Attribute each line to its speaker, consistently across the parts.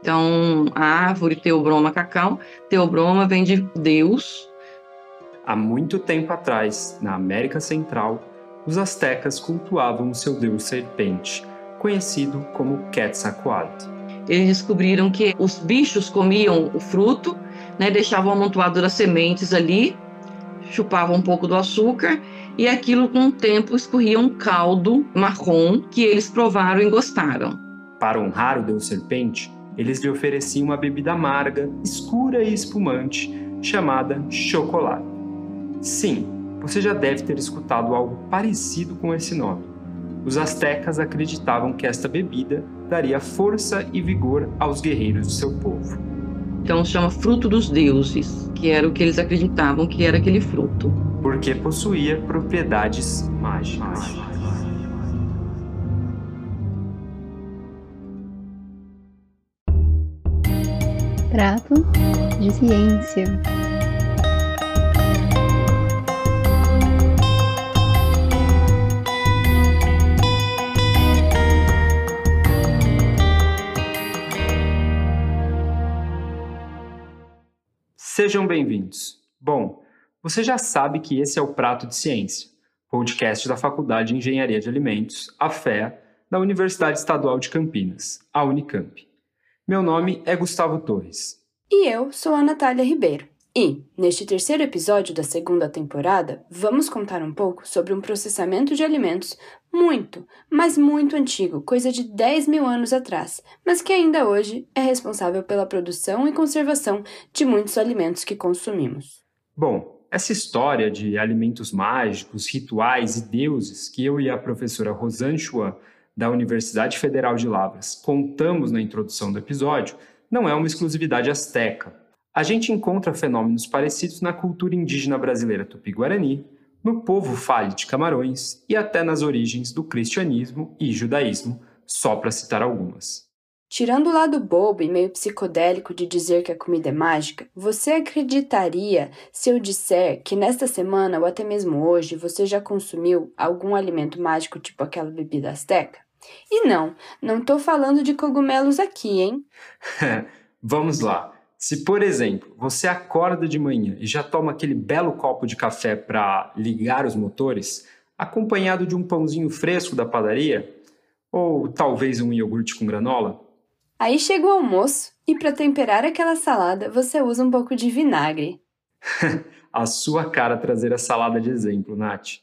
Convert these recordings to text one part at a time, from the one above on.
Speaker 1: Então, a árvore Teobroma cacau, Teobroma vem de Deus.
Speaker 2: Há muito tempo atrás, na América Central, os astecas cultuavam o seu deus serpente, conhecido como Quetzalcoatl.
Speaker 1: Eles descobriram que os bichos comiam o fruto, né, deixavam amontoado das sementes ali, chupavam um pouco do açúcar e aquilo com o tempo escorria um caldo marrom que eles provaram e gostaram.
Speaker 2: Para honrar o deus serpente, eles lhe ofereciam uma bebida amarga, escura e espumante, chamada chocolate. Sim, você já deve ter escutado algo parecido com esse nome. Os astecas acreditavam que esta bebida daria força e vigor aos guerreiros do seu povo.
Speaker 1: Então chama fruto dos deuses, que era o que eles acreditavam que era aquele fruto.
Speaker 2: Porque possuía propriedades mágicas.
Speaker 3: Prato de ciência.
Speaker 2: Sejam bem-vindos. Bom, você já sabe que esse é o Prato de Ciência, podcast da Faculdade de Engenharia de Alimentos, a FEA, da Universidade Estadual de Campinas, a Unicamp. Meu nome é Gustavo Torres.
Speaker 4: E eu sou a Natália Ribeiro. E, neste terceiro episódio da segunda temporada, vamos contar um pouco sobre um processamento de alimentos muito, mas muito antigo, coisa de 10 mil anos atrás, mas que ainda hoje é responsável pela produção e conservação de muitos alimentos que consumimos.
Speaker 2: Bom, essa história de alimentos mágicos, rituais e deuses que eu e a professora Rosane Chuan, da Universidade Federal de Lavras, contamos na introdução do episódio, não é uma exclusividade asteca. A gente encontra fenômenos parecidos na cultura indígena brasileira tupi-guarani, no povo fale de Camarões e até nas origens do cristianismo e judaísmo, só para citar algumas.
Speaker 4: Tirando o lado bobo e meio psicodélico de dizer que a comida é mágica, você acreditaria se eu disser que nesta semana ou até mesmo hoje você já consumiu algum alimento mágico tipo aquela bebida asteca? E não, não estou falando de cogumelos aqui, hein?
Speaker 2: Vamos lá. Se, por exemplo, você acorda de manhã e já toma aquele belo copo de café para ligar os motores, acompanhado de um pãozinho fresco da padaria, ou talvez um iogurte com granola,
Speaker 4: Aí chega o almoço e para temperar aquela salada você usa um pouco de vinagre.
Speaker 2: a sua cara trazer a salada de exemplo, Nath.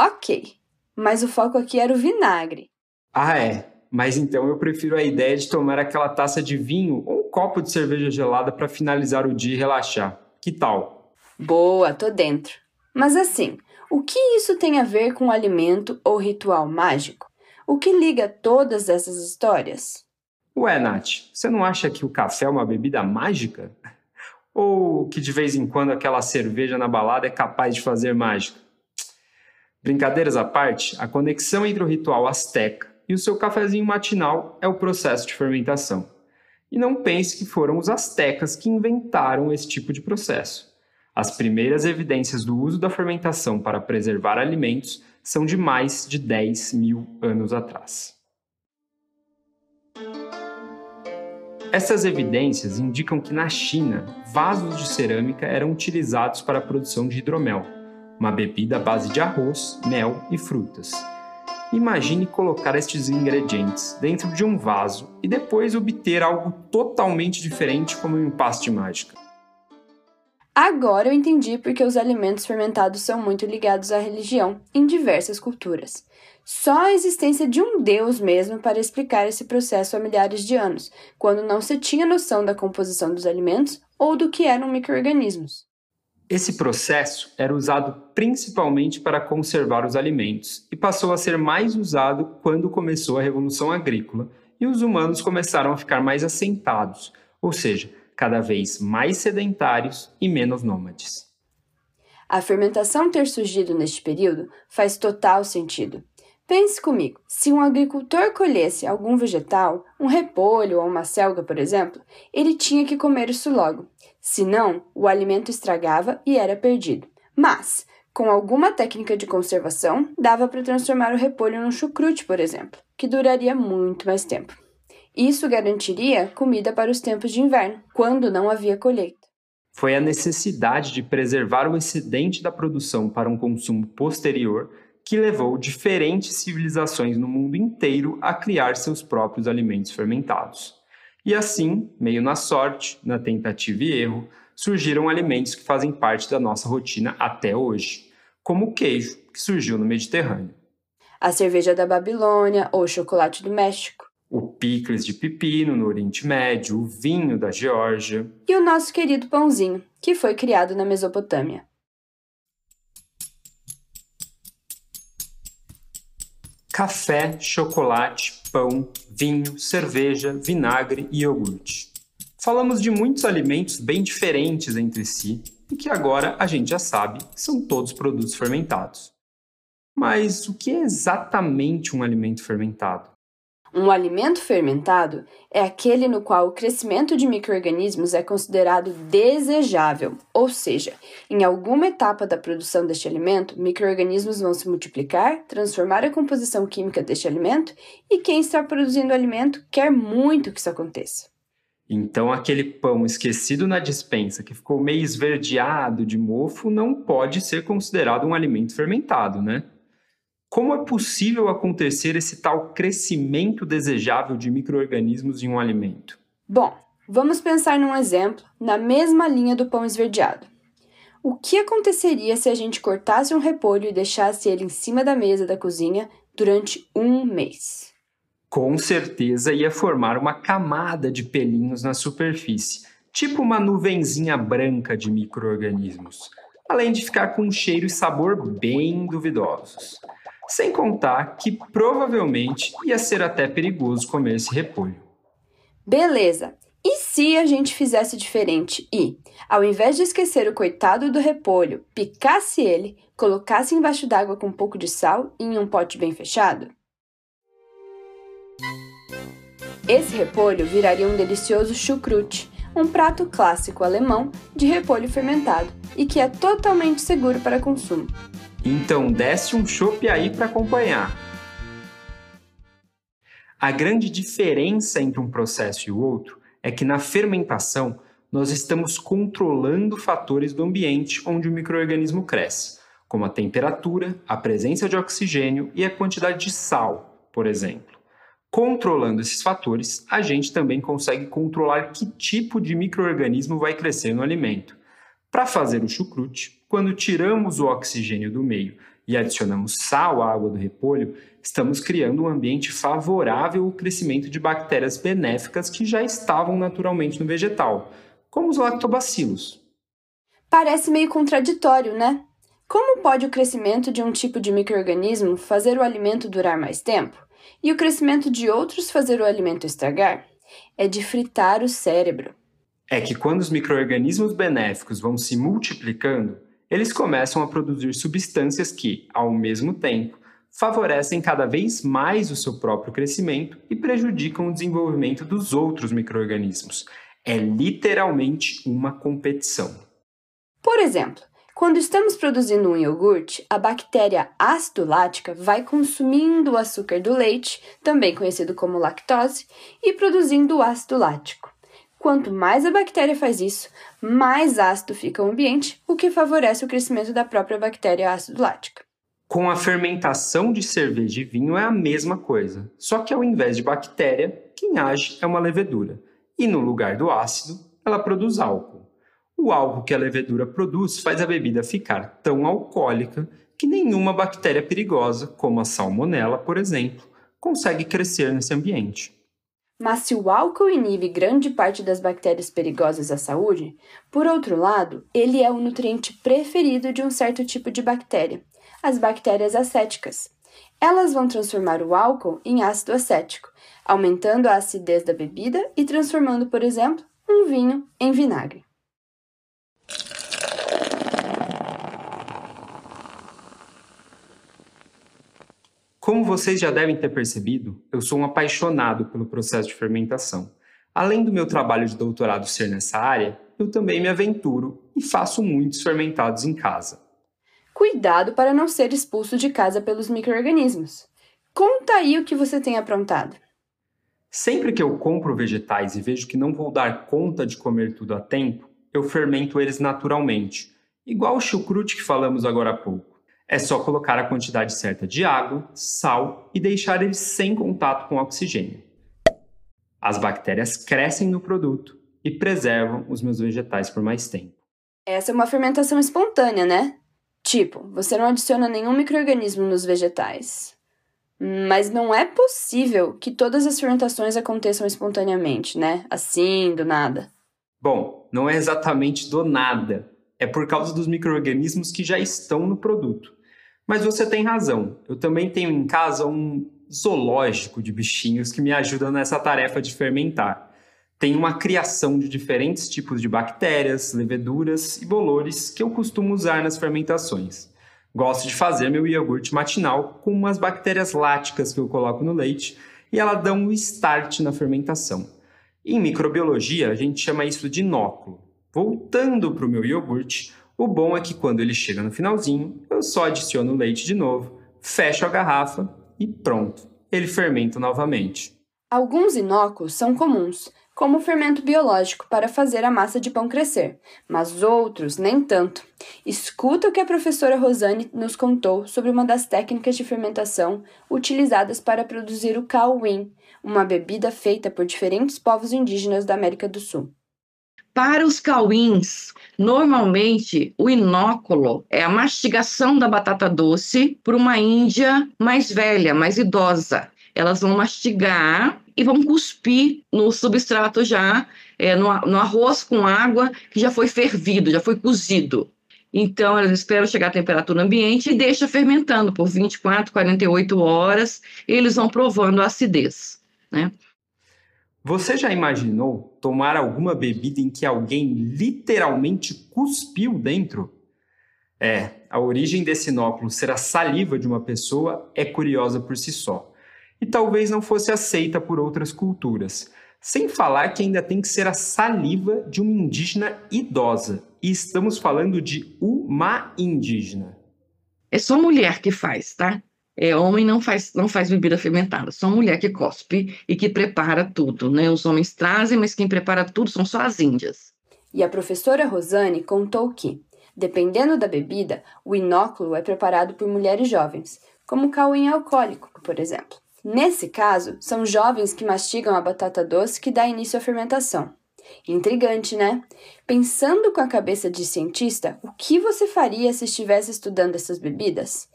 Speaker 4: Ok, mas o foco aqui era o vinagre.
Speaker 2: Ah, é. Mas então eu prefiro a ideia de tomar aquela taça de vinho ou um copo de cerveja gelada para finalizar o dia e relaxar. Que tal?
Speaker 4: Boa, tô dentro. Mas assim, o que isso tem a ver com alimento ou ritual mágico? O que liga todas essas histórias?
Speaker 2: Ué, Nath, você não acha que o café é uma bebida mágica? Ou que de vez em quando aquela cerveja na balada é capaz de fazer mágica? Brincadeiras à parte, a conexão entre o ritual asteca e o seu cafezinho matinal é o processo de fermentação. E não pense que foram os astecas que inventaram esse tipo de processo. As primeiras evidências do uso da fermentação para preservar alimentos são de mais de 10 mil anos atrás. Essas evidências indicam que na China, vasos de cerâmica eram utilizados para a produção de hidromel, uma bebida à base de arroz, mel e frutas. Imagine colocar estes ingredientes dentro de um vaso e depois obter algo totalmente diferente como um empaste mágica.
Speaker 4: Agora eu entendi porque os alimentos fermentados são muito ligados à religião em diversas culturas. Só a existência de um Deus mesmo para explicar esse processo há milhares de anos, quando não se tinha noção da composição dos alimentos ou do que eram microorganismos.
Speaker 2: Esse processo era usado principalmente para conservar os alimentos e passou a ser mais usado quando começou a Revolução Agrícola e os humanos começaram a ficar mais assentados, ou seja, cada vez mais sedentários e menos nômades.
Speaker 4: A fermentação ter surgido neste período faz total sentido. Pense comigo: se um agricultor colhesse algum vegetal, um repolho ou uma selga, por exemplo, ele tinha que comer isso logo. Senão, o alimento estragava e era perdido. Mas, com alguma técnica de conservação, dava para transformar o repolho num chucrute, por exemplo, que duraria muito mais tempo. Isso garantiria comida para os tempos de inverno, quando não havia colheita.
Speaker 2: Foi a necessidade de preservar o excedente da produção para um consumo posterior que levou diferentes civilizações no mundo inteiro a criar seus próprios alimentos fermentados. E assim, meio na sorte, na tentativa e erro, surgiram alimentos que fazem parte da nossa rotina até hoje, como o queijo, que surgiu no Mediterrâneo.
Speaker 4: A cerveja da Babilônia ou o chocolate do México.
Speaker 2: O picles de pepino no Oriente Médio, o vinho da Geórgia.
Speaker 4: E o nosso querido pãozinho, que foi criado na Mesopotâmia.
Speaker 2: Café, chocolate, pão, vinho, cerveja, vinagre e iogurte. Falamos de muitos alimentos bem diferentes entre si e que agora a gente já sabe que são todos produtos fermentados. Mas o que é exatamente um alimento fermentado?
Speaker 4: Um alimento fermentado é aquele no qual o crescimento de microrganismos é considerado desejável, ou seja, em alguma etapa da produção deste alimento, microrganismos vão se multiplicar, transformar a composição química deste alimento, e quem está produzindo o alimento quer muito que isso aconteça.
Speaker 2: Então, aquele pão esquecido na dispensa que ficou meio esverdeado de mofo não pode ser considerado um alimento fermentado, né? Como é possível acontecer esse tal crescimento desejável de microorganismos em um alimento?
Speaker 4: Bom, vamos pensar num exemplo na mesma linha do pão esverdeado. O que aconteceria se a gente cortasse um repolho e deixasse ele em cima da mesa da cozinha durante um mês?
Speaker 2: com certeza ia formar uma camada de pelinhos na superfície, tipo uma nuvenzinha branca de microorganismos, além de ficar com um cheiro e sabor bem duvidosos. Sem contar que provavelmente ia ser até perigoso comer esse repolho.
Speaker 4: Beleza. E se a gente fizesse diferente e, ao invés de esquecer o coitado do repolho, picasse ele, colocasse embaixo d'água com um pouco de sal e em um pote bem fechado? Esse repolho viraria um delicioso chucrute, um prato clássico alemão de repolho fermentado e que é totalmente seguro para consumo.
Speaker 2: Então desce um chopp aí para acompanhar. A grande diferença entre um processo e o outro é que na fermentação nós estamos controlando fatores do ambiente onde o microorganismo cresce, como a temperatura, a presença de oxigênio e a quantidade de sal, por exemplo. Controlando esses fatores, a gente também consegue controlar que tipo de microorganismo vai crescer no alimento. Para fazer o chucrute, quando tiramos o oxigênio do meio e adicionamos sal à água do repolho, estamos criando um ambiente favorável ao crescimento de bactérias benéficas que já estavam naturalmente no vegetal, como os lactobacilos.
Speaker 4: Parece meio contraditório, né? Como pode o crescimento de um tipo de microorganismo fazer o alimento durar mais tempo? E o crescimento de outros fazer o alimento estragar? É de fritar o cérebro.
Speaker 2: É que quando os microorganismos benéficos vão se multiplicando, eles começam a produzir substâncias que, ao mesmo tempo, favorecem cada vez mais o seu próprio crescimento e prejudicam o desenvolvimento dos outros microorganismos. É literalmente uma competição.
Speaker 4: Por exemplo, quando estamos produzindo um iogurte, a bactéria ácido lática vai consumindo o açúcar do leite, também conhecido como lactose, e produzindo o ácido lático. Quanto mais a bactéria faz isso, mais ácido fica o ambiente, o que favorece o crescimento da própria bactéria ácido lática.
Speaker 2: Com a fermentação de cerveja e vinho é a mesma coisa, só que ao invés de bactéria, quem age é uma levedura, e no lugar do ácido, ela produz álcool. O álcool que a levedura produz faz a bebida ficar tão alcoólica que nenhuma bactéria perigosa, como a salmonela, por exemplo, consegue crescer nesse ambiente.
Speaker 4: Mas se o álcool inibe grande parte das bactérias perigosas à saúde, por outro lado, ele é o nutriente preferido de um certo tipo de bactéria, as bactérias acéticas. Elas vão transformar o álcool em ácido acético, aumentando a acidez da bebida e transformando, por exemplo, um vinho em vinagre.
Speaker 2: Como vocês já devem ter percebido, eu sou um apaixonado pelo processo de fermentação. Além do meu trabalho de doutorado ser nessa área, eu também me aventuro e faço muitos fermentados em casa.
Speaker 4: Cuidado para não ser expulso de casa pelos micro-organismos. Conta aí o que você tem aprontado.
Speaker 2: Sempre que eu compro vegetais e vejo que não vou dar conta de comer tudo a tempo, eu fermento eles naturalmente, igual o chucrute que falamos agora há pouco. É só colocar a quantidade certa de água, sal e deixar eles sem contato com oxigênio. As bactérias crescem no produto e preservam os meus vegetais por mais tempo.
Speaker 4: Essa é uma fermentação espontânea, né? Tipo, você não adiciona nenhum microorganismo nos vegetais. Mas não é possível que todas as fermentações aconteçam espontaneamente, né? Assim, do nada.
Speaker 2: Bom, não é exatamente do nada. É por causa dos micro-organismos que já estão no produto. Mas você tem razão. Eu também tenho em casa um zoológico de bichinhos que me ajudam nessa tarefa de fermentar. Tem uma criação de diferentes tipos de bactérias, leveduras e bolores que eu costumo usar nas fermentações. Gosto de fazer meu iogurte matinal com umas bactérias láticas que eu coloco no leite e elas dão um start na fermentação. Em microbiologia, a gente chama isso de inóculo. Voltando para o meu iogurte, o bom é que quando ele chega no finalzinho, eu só adiciono o leite de novo, fecho a garrafa e pronto, ele fermenta novamente.
Speaker 4: Alguns inóculos são comuns, como o fermento biológico para fazer a massa de pão crescer, mas outros nem tanto. Escuta o que a professora Rosane nos contou sobre uma das técnicas de fermentação utilizadas para produzir o cauim, uma bebida feita por diferentes povos indígenas da América do Sul.
Speaker 1: Para os cauins, normalmente o inóculo é a mastigação da batata doce por uma índia mais velha, mais idosa. Elas vão mastigar e vão cuspir no substrato já, é, no, no arroz com água que já foi fervido, já foi cozido. Então, elas esperam chegar à temperatura ambiente e deixa fermentando por 24, 48 horas, eles vão provando a acidez, né?
Speaker 2: Você já imaginou tomar alguma bebida em que alguém literalmente cuspiu dentro? É, a origem desse inóculo ser a saliva de uma pessoa é curiosa por si só e talvez não fosse aceita por outras culturas. Sem falar que ainda tem que ser a saliva de uma indígena idosa. E estamos falando de uma indígena.
Speaker 1: É só mulher que faz, tá? É, homem não faz, não faz bebida fermentada, só mulher que cospe e que prepara tudo, né? Os homens trazem, mas quem prepara tudo são só as índias.
Speaker 4: E a professora Rosane contou que, dependendo da bebida, o inóculo é preparado por mulheres jovens, como o cauim alcoólico, por exemplo. Nesse caso, são jovens que mastigam a batata doce que dá início à fermentação. Intrigante, né? Pensando com a cabeça de cientista, o que você faria se estivesse estudando essas bebidas?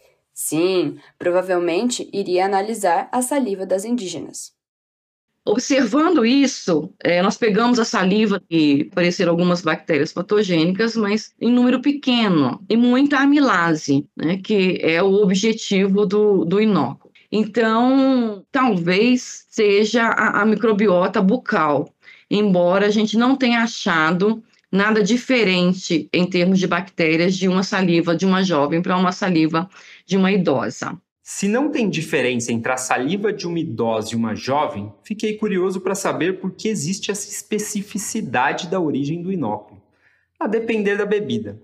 Speaker 4: Sim, provavelmente iria analisar a saliva das indígenas.
Speaker 1: Observando isso, é, nós pegamos a saliva e apareceram algumas bactérias patogênicas, mas em número pequeno, e muita amilase, né, que é o objetivo do, do inóculo. Então, talvez seja a, a microbiota bucal, embora a gente não tenha achado nada diferente em termos de bactérias de uma saliva de uma jovem para uma saliva de uma idosa.
Speaker 2: Se não tem diferença entre a saliva de uma idosa e uma jovem, fiquei curioso para saber por que existe essa especificidade da origem do inóculo, a depender da bebida.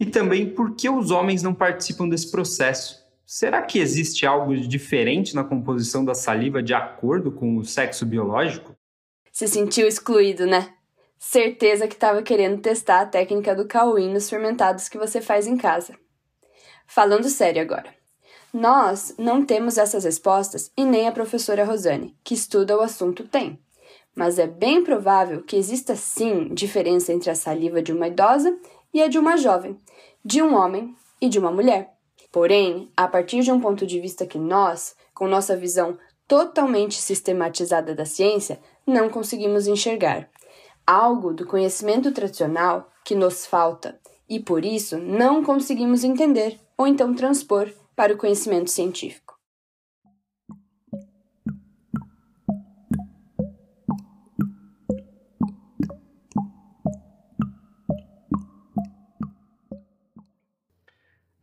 Speaker 2: E também por que os homens não participam desse processo, Será que existe algo diferente na composição da saliva de acordo com o sexo biológico?
Speaker 4: Se sentiu excluído, né? Certeza que estava querendo testar a técnica do cauim nos fermentados que você faz em casa. Falando sério agora. Nós não temos essas respostas e nem a professora Rosane, que estuda o assunto, tem. Mas é bem provável que exista sim diferença entre a saliva de uma idosa e a de uma jovem, de um homem e de uma mulher. Porém, a partir de um ponto de vista que nós, com nossa visão totalmente sistematizada da ciência, não conseguimos enxergar. Algo do conhecimento tradicional que nos falta e por isso não conseguimos entender ou então transpor para o conhecimento científico.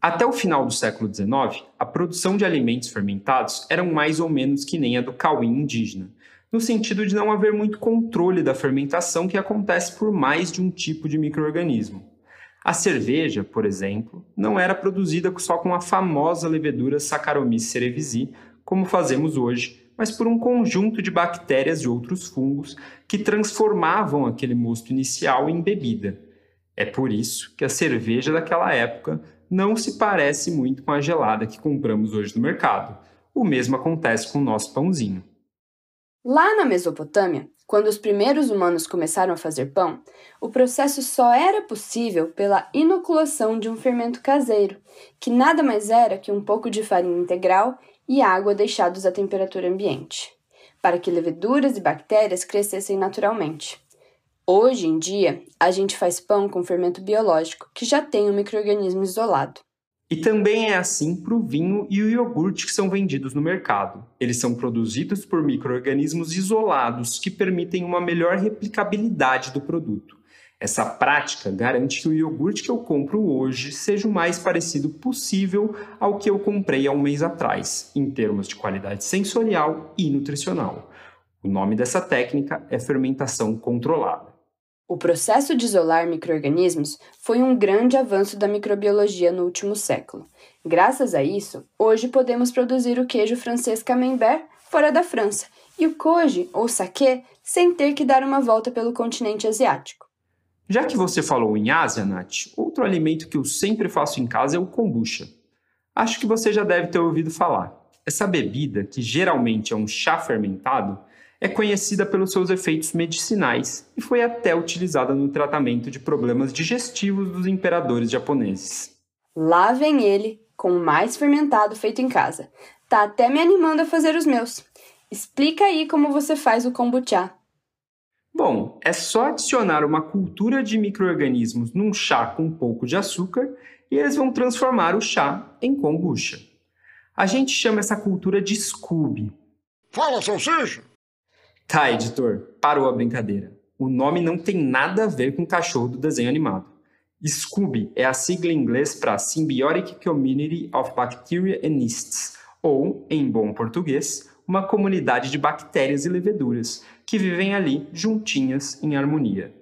Speaker 2: Até o final do século XIX, a produção de alimentos fermentados era mais ou menos que nem a do cauim indígena, no sentido de não haver muito controle da fermentação que acontece por mais de um tipo de microorganismo. A cerveja, por exemplo, não era produzida só com a famosa levedura Saccharomyces cerevisiae, como fazemos hoje, mas por um conjunto de bactérias e outros fungos que transformavam aquele mosto inicial em bebida. É por isso que a cerveja daquela época não se parece muito com a gelada que compramos hoje no mercado. O mesmo acontece com o nosso pãozinho.
Speaker 4: Lá na Mesopotâmia, quando os primeiros humanos começaram a fazer pão, o processo só era possível pela inoculação de um fermento caseiro, que nada mais era que um pouco de farinha integral e água deixados à temperatura ambiente, para que leveduras e bactérias crescessem naturalmente. Hoje em dia, a gente faz pão com fermento biológico, que já tem um microorganismo isolado.
Speaker 2: E também é assim para o vinho e o iogurte que são vendidos no mercado. Eles são produzidos por micro-organismos isolados que permitem uma melhor replicabilidade do produto. Essa prática garante que o iogurte que eu compro hoje seja o mais parecido possível ao que eu comprei há um mês atrás, em termos de qualidade sensorial e nutricional. O nome dessa técnica é fermentação controlada.
Speaker 4: O processo de isolar microrganismos foi um grande avanço da microbiologia no último século. Graças a isso, hoje podemos produzir o queijo francês camembert fora da França e o koji ou saquê sem ter que dar uma volta pelo continente asiático.
Speaker 2: Já que você falou em Ásia, Nath, outro alimento que eu sempre faço em casa é o kombucha. Acho que você já deve ter ouvido falar. Essa bebida, que geralmente é um chá fermentado, é conhecida pelos seus efeitos medicinais e foi até utilizada no tratamento de problemas digestivos dos imperadores japoneses.
Speaker 4: Lá vem ele, com o mais fermentado feito em casa. Tá até me animando a fazer os meus. Explica aí como você faz o kombucha.
Speaker 2: Bom, é só adicionar uma cultura de micro-organismos num chá com um pouco de açúcar e eles vão transformar o chá em kombucha. A gente chama essa cultura de Scooby.
Speaker 5: Fala, salsicha!
Speaker 2: Tá, editor, parou a brincadeira. O nome não tem nada a ver com o cachorro do desenho animado. Scooby é a sigla em inglês para Symbiotic Community of Bacteria and Yeasts, ou, em bom português, uma comunidade de bactérias e leveduras que vivem ali juntinhas em harmonia.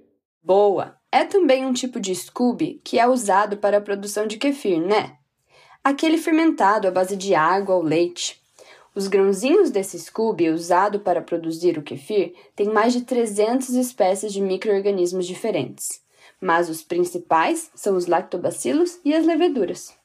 Speaker 4: Boa! É também um tipo de Scooby que é usado para a produção de kefir, né? Aquele fermentado à base de água ou leite. Os grãozinhos desse Scooby, usado para produzir o kefir, têm mais de 300 espécies de micro-organismos diferentes, mas os principais são os lactobacilos e as leveduras.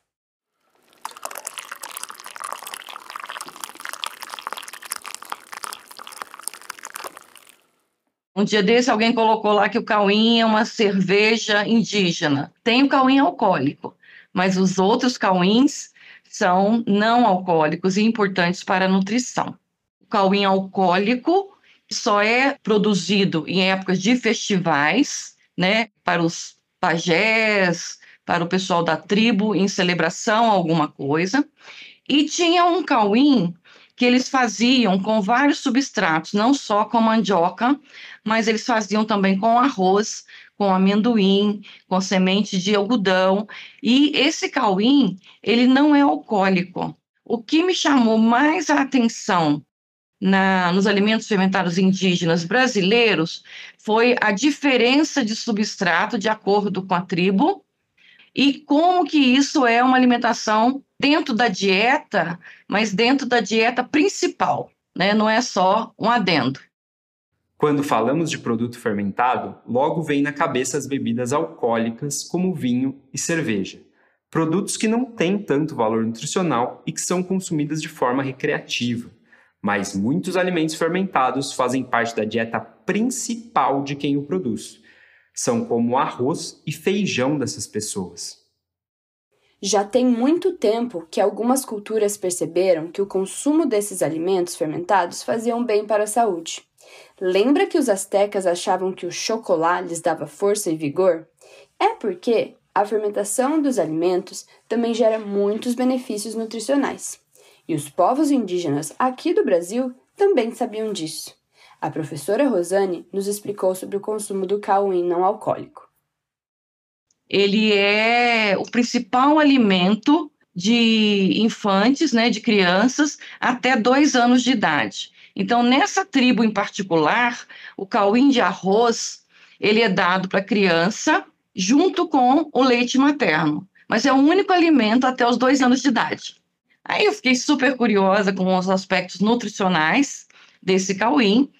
Speaker 1: Um dia desse, alguém colocou lá que o cauim é uma cerveja indígena. Tem o cauim alcoólico, mas os outros cauins são não alcoólicos e importantes para a nutrição. O cauim alcoólico só é produzido em épocas de festivais, né, para os pajés, para o pessoal da tribo em celebração alguma coisa. E tinha um cauim que eles faziam com vários substratos, não só com mandioca, mas eles faziam também com arroz, com amendoim, com semente de algodão. E esse cauim, ele não é alcoólico. O que me chamou mais a atenção na, nos alimentos fermentados indígenas brasileiros foi a diferença de substrato de acordo com a tribo e como que isso é uma alimentação dentro da dieta, mas dentro da dieta principal, né? Não é só um adendo.
Speaker 2: Quando falamos de produto fermentado, logo vem na cabeça as bebidas alcoólicas, como vinho e cerveja. Produtos que não têm tanto valor nutricional e que são consumidos de forma recreativa. Mas muitos alimentos fermentados fazem parte da dieta principal de quem o produz. São como arroz e feijão dessas pessoas.
Speaker 4: Já tem muito tempo que algumas culturas perceberam que o consumo desses alimentos fermentados faziam bem para a saúde. Lembra que os astecas achavam que o chocolate lhes dava força e vigor? É porque a fermentação dos alimentos também gera muitos benefícios nutricionais. E os povos indígenas aqui do Brasil também sabiam disso. A professora Rosane nos explicou sobre o consumo do cauim não alcoólico.
Speaker 1: Ele é o principal alimento de infantes, né, de crianças até dois anos de idade. Então, nessa tribo em particular, o cauim de arroz, ele é dado para a criança junto com o leite materno, mas é o único alimento até os dois anos de idade. Aí eu fiquei super curiosa com os aspectos nutricionais desse cauim.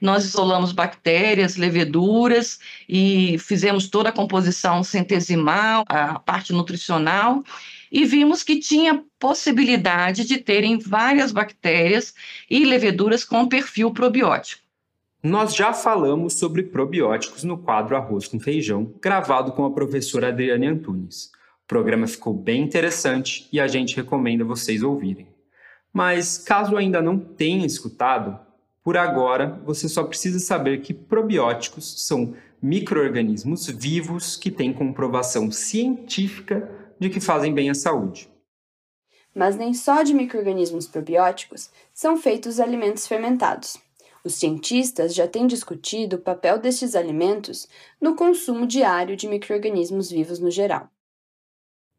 Speaker 1: Nós isolamos bactérias, leveduras e fizemos toda a composição centesimal, a parte nutricional, e vimos que tinha possibilidade de terem várias bactérias e leveduras com perfil probiótico.
Speaker 2: Nós já falamos sobre probióticos no quadro Arroz com Feijão, gravado com a professora Adriane Antunes. O programa ficou bem interessante e a gente recomenda vocês ouvirem. Mas caso ainda não tenha escutado, por agora você só precisa saber que probióticos são micro-organismos vivos que têm comprovação científica de que fazem bem à saúde.
Speaker 4: Mas nem só de micro-organismos probióticos são feitos os alimentos fermentados. Os cientistas já têm discutido o papel destes alimentos no consumo diário de micro-organismos vivos no geral.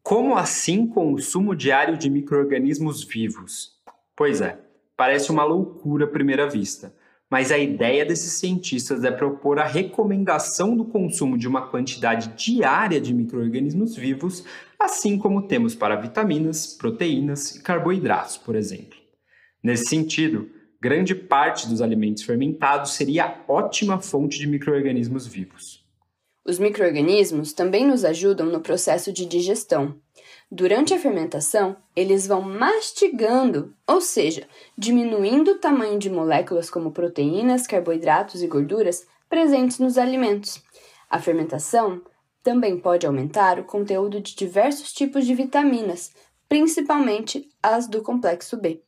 Speaker 2: Como assim consumo diário de micro-organismos vivos? Pois é, parece uma loucura à primeira vista, mas a ideia desses cientistas é propor a recomendação do consumo de uma quantidade diária de micro-organismos vivos, assim como temos para vitaminas, proteínas e carboidratos, por exemplo. Nesse sentido, grande parte dos alimentos fermentados seria ótima fonte de micro-organismos vivos.
Speaker 4: Os micro-organismos também nos ajudam no processo de digestão. Durante a fermentação, eles vão mastigando, ou seja, diminuindo o tamanho de moléculas como proteínas, carboidratos e gorduras presentes nos alimentos. A fermentação também pode aumentar o conteúdo de diversos tipos de vitaminas, principalmente as do complexo B.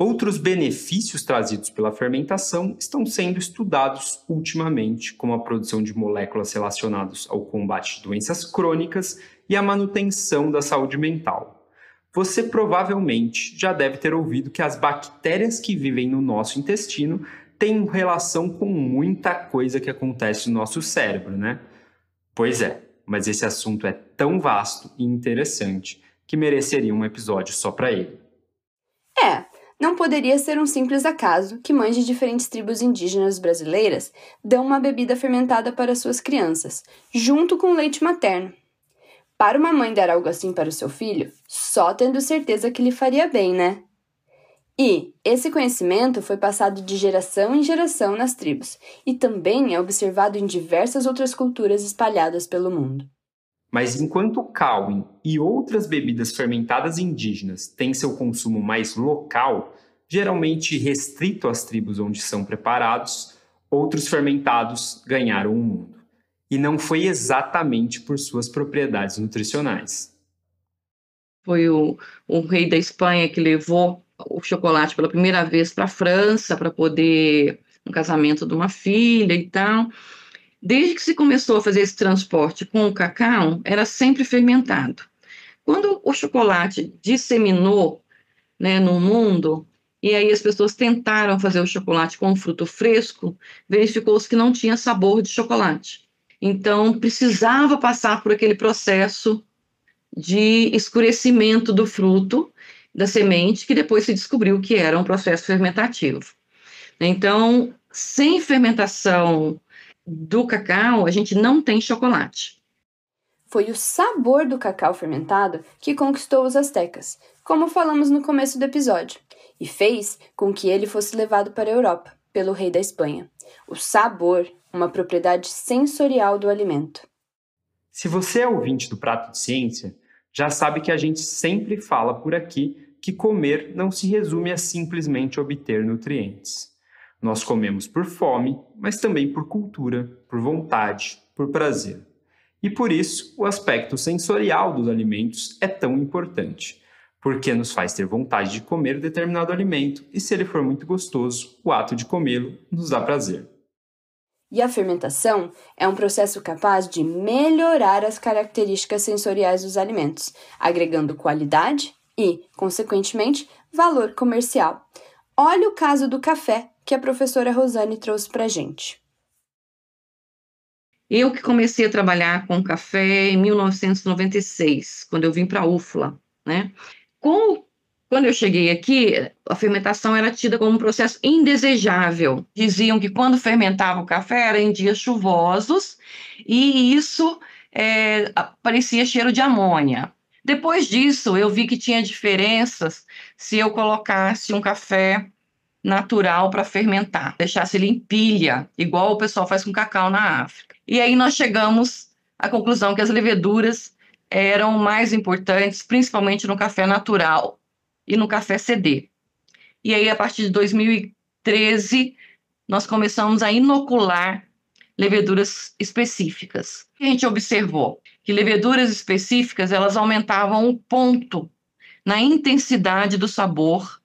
Speaker 2: Outros benefícios trazidos pela fermentação estão sendo estudados ultimamente, como a produção de moléculas relacionadas ao combate de doenças crônicas e a manutenção da saúde mental. Você provavelmente já deve ter ouvido que as bactérias que vivem no nosso intestino têm relação com muita coisa que acontece no nosso cérebro, né? Pois é, mas esse assunto é tão vasto e interessante que mereceria um episódio só para ele.
Speaker 4: É, não poderia ser um simples acaso que mães de diferentes tribos indígenas brasileiras dão uma bebida fermentada para suas crianças, junto com leite materno. Para uma mãe dar algo assim para o seu filho, só tendo certeza que lhe faria bem, né? E esse conhecimento foi passado de geração em geração nas tribos e também é observado em diversas outras culturas espalhadas pelo mundo.
Speaker 2: Mas enquanto o e outras bebidas fermentadas indígenas têm seu consumo mais local, geralmente restrito às tribos onde são preparados, outros fermentados ganharam o mundo. E não foi exatamente por suas propriedades nutricionais.
Speaker 1: Foi o, o rei da Espanha que levou o chocolate pela primeira vez para a França para poder um casamento de uma filha e tal. Desde que se começou a fazer esse transporte com o cacau, era sempre fermentado. Quando o chocolate disseminou né, no mundo, e aí as pessoas tentaram fazer o chocolate com fruto fresco, verificou-se que não tinha sabor de chocolate. Então, precisava passar por aquele processo de escurecimento do fruto, da semente, que depois se descobriu que era um processo fermentativo. Então, sem fermentação do cacau, a gente não tem chocolate.
Speaker 4: Foi o sabor do cacau fermentado que conquistou os astecas, como falamos no começo do episódio, e fez com que ele fosse levado para a Europa pelo rei da Espanha. O sabor, uma propriedade sensorial do alimento.
Speaker 2: Se você é ouvinte do Prato de Ciência, já sabe que a gente sempre fala por aqui que comer não se resume a simplesmente obter nutrientes. Nós comemos por fome, mas também por cultura, por vontade, por prazer. E por isso, o aspecto sensorial dos alimentos é tão importante, porque nos faz ter vontade de comer determinado alimento e, se ele for muito gostoso, o ato de comê-lo nos dá prazer.
Speaker 4: E a fermentação é um processo capaz de melhorar as características sensoriais dos alimentos, agregando qualidade e, consequentemente, valor comercial. Olha o caso do café, que a professora Rosane trouxe para a gente.
Speaker 1: Eu que comecei a trabalhar com café em 1996, quando eu vim para a UFLA, né? Com, quando eu cheguei aqui, a fermentação era tida como um processo indesejável. Diziam que quando fermentava o café era em dias chuvosos e isso é, parecia cheiro de amônia. Depois disso, eu vi que tinha diferenças se eu colocasse um café natural para fermentar, deixasse ele em pilha, igual o pessoal faz com cacau na África. E aí nós chegamos à conclusão que as leveduras eram mais importantes, principalmente no café natural e no café CD. E aí, a partir de 2013, nós começamos a inocular leveduras específicas. Que a gente observou? Que leveduras específicas, elas aumentavam o ponto na intensidade do sabor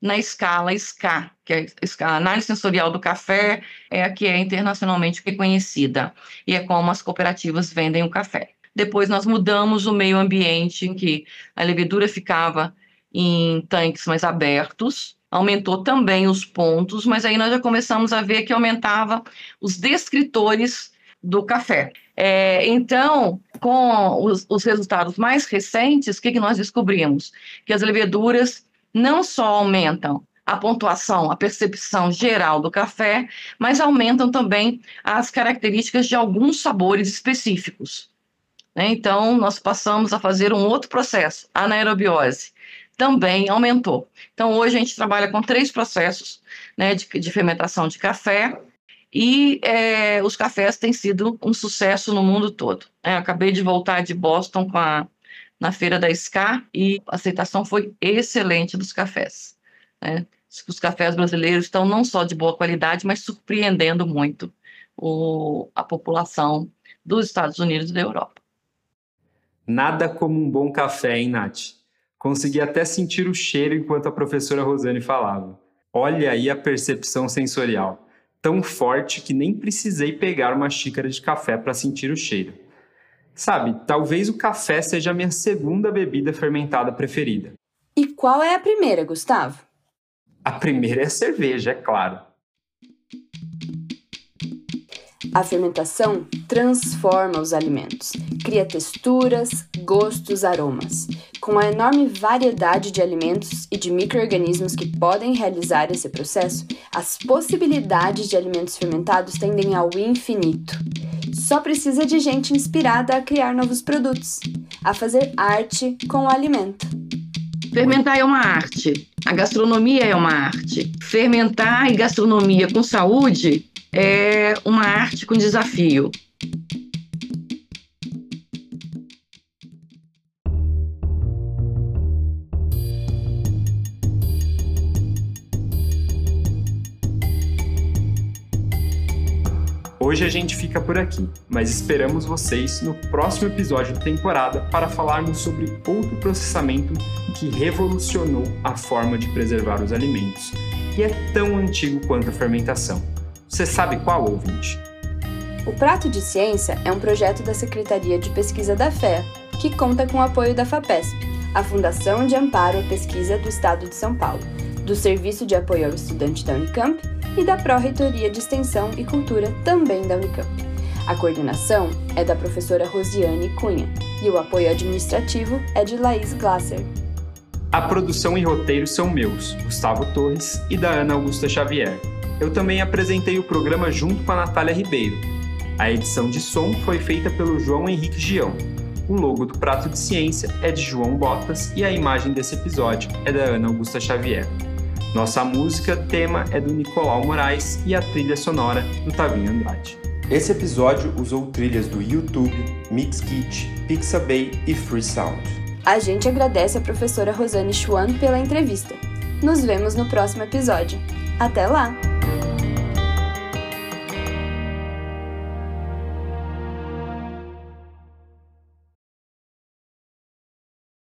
Speaker 1: na escala SCA, que é a análise sensorial do café, é a que é internacionalmente reconhecida, e é como as cooperativas vendem o café. Depois nós mudamos o meio ambiente em que a levedura ficava em tanques mais abertos, aumentou também os pontos, mas aí nós já começamos a ver que aumentava os descritores do café. É, então, com os, os, resultados mais recentes, o que, que nós descobrimos? Que as leveduras não só aumentam a pontuação, a percepção geral do café, mas aumentam também as características de alguns sabores específicos. Né? Então, nós passamos a fazer um outro processo, a anaerobiose, também aumentou. Então, hoje a gente trabalha com três processos né, de, de fermentação de café, e é, os cafés têm sido um sucesso no mundo todo. É, acabei de voltar de Boston com a, na feira da SCA e a aceitação foi excelente dos cafés. Né? Os cafés brasileiros estão não só de boa qualidade, mas surpreendendo muito o, a população dos Estados Unidos e da Europa.
Speaker 2: Nada como um bom café, hein, Nath? Consegui até sentir o cheiro enquanto a professora Rosane falava. Olha aí a percepção sensorial, tão forte que nem precisei pegar uma xícara de café para sentir o cheiro. Sabe, talvez o café seja a minha segunda bebida fermentada preferida.
Speaker 4: E qual é a primeira, Gustavo?
Speaker 2: A primeira é a cerveja, é claro.
Speaker 4: A fermentação transforma os alimentos, cria texturas, gostos, aromas. Com a enorme variedade de alimentos e de micro-organismos que podem realizar esse processo, as possibilidades de alimentos fermentados tendem ao infinito. Só precisa de gente inspirada a criar novos produtos, a fazer arte com o alimento.
Speaker 1: Fermentar é uma arte, a gastronomia é uma arte. Fermentar e gastronomia com saúde é uma arte com desafio.
Speaker 2: Hoje a gente fica por aqui, mas esperamos vocês no próximo episódio da temporada para falarmos sobre outro processamento que revolucionou a forma de preservar os alimentos e é tão antigo quanto a fermentação. Você sabe qual, ouvinte?
Speaker 4: O Prato de Ciência é um projeto da Secretaria de Pesquisa da FEA, que conta com o apoio da FAPESP, a Fundação de Amparo à Pesquisa do Estado de São Paulo, do Serviço de Apoio ao Estudante da Unicamp e da Pró-Reitoria de Extensão e Cultura, também da Unicamp. A coordenação é da professora Rosiane Cunha e o apoio administrativo é de Laís Glasser.
Speaker 2: A produção e roteiro são meus, Gustavo Torres, e da Ana Augusta Xavier eu também apresentei o programa junto com a Natália Ribeiro. A edição de som foi feita pelo João Henrique Gião. O logo do Prato de Ciência é de João Botas e a imagem desse episódio é da Ana Augusta Xavier. Nossa música tema é do Nicolau Moraes e a trilha sonora do Tavinho Andrade.
Speaker 6: Esse episódio usou trilhas do YouTube, Mixkit, Pixabay e Freesound.
Speaker 4: A gente agradece a professora Rosane Schwann pela entrevista. Nos vemos no próximo episódio. Até lá!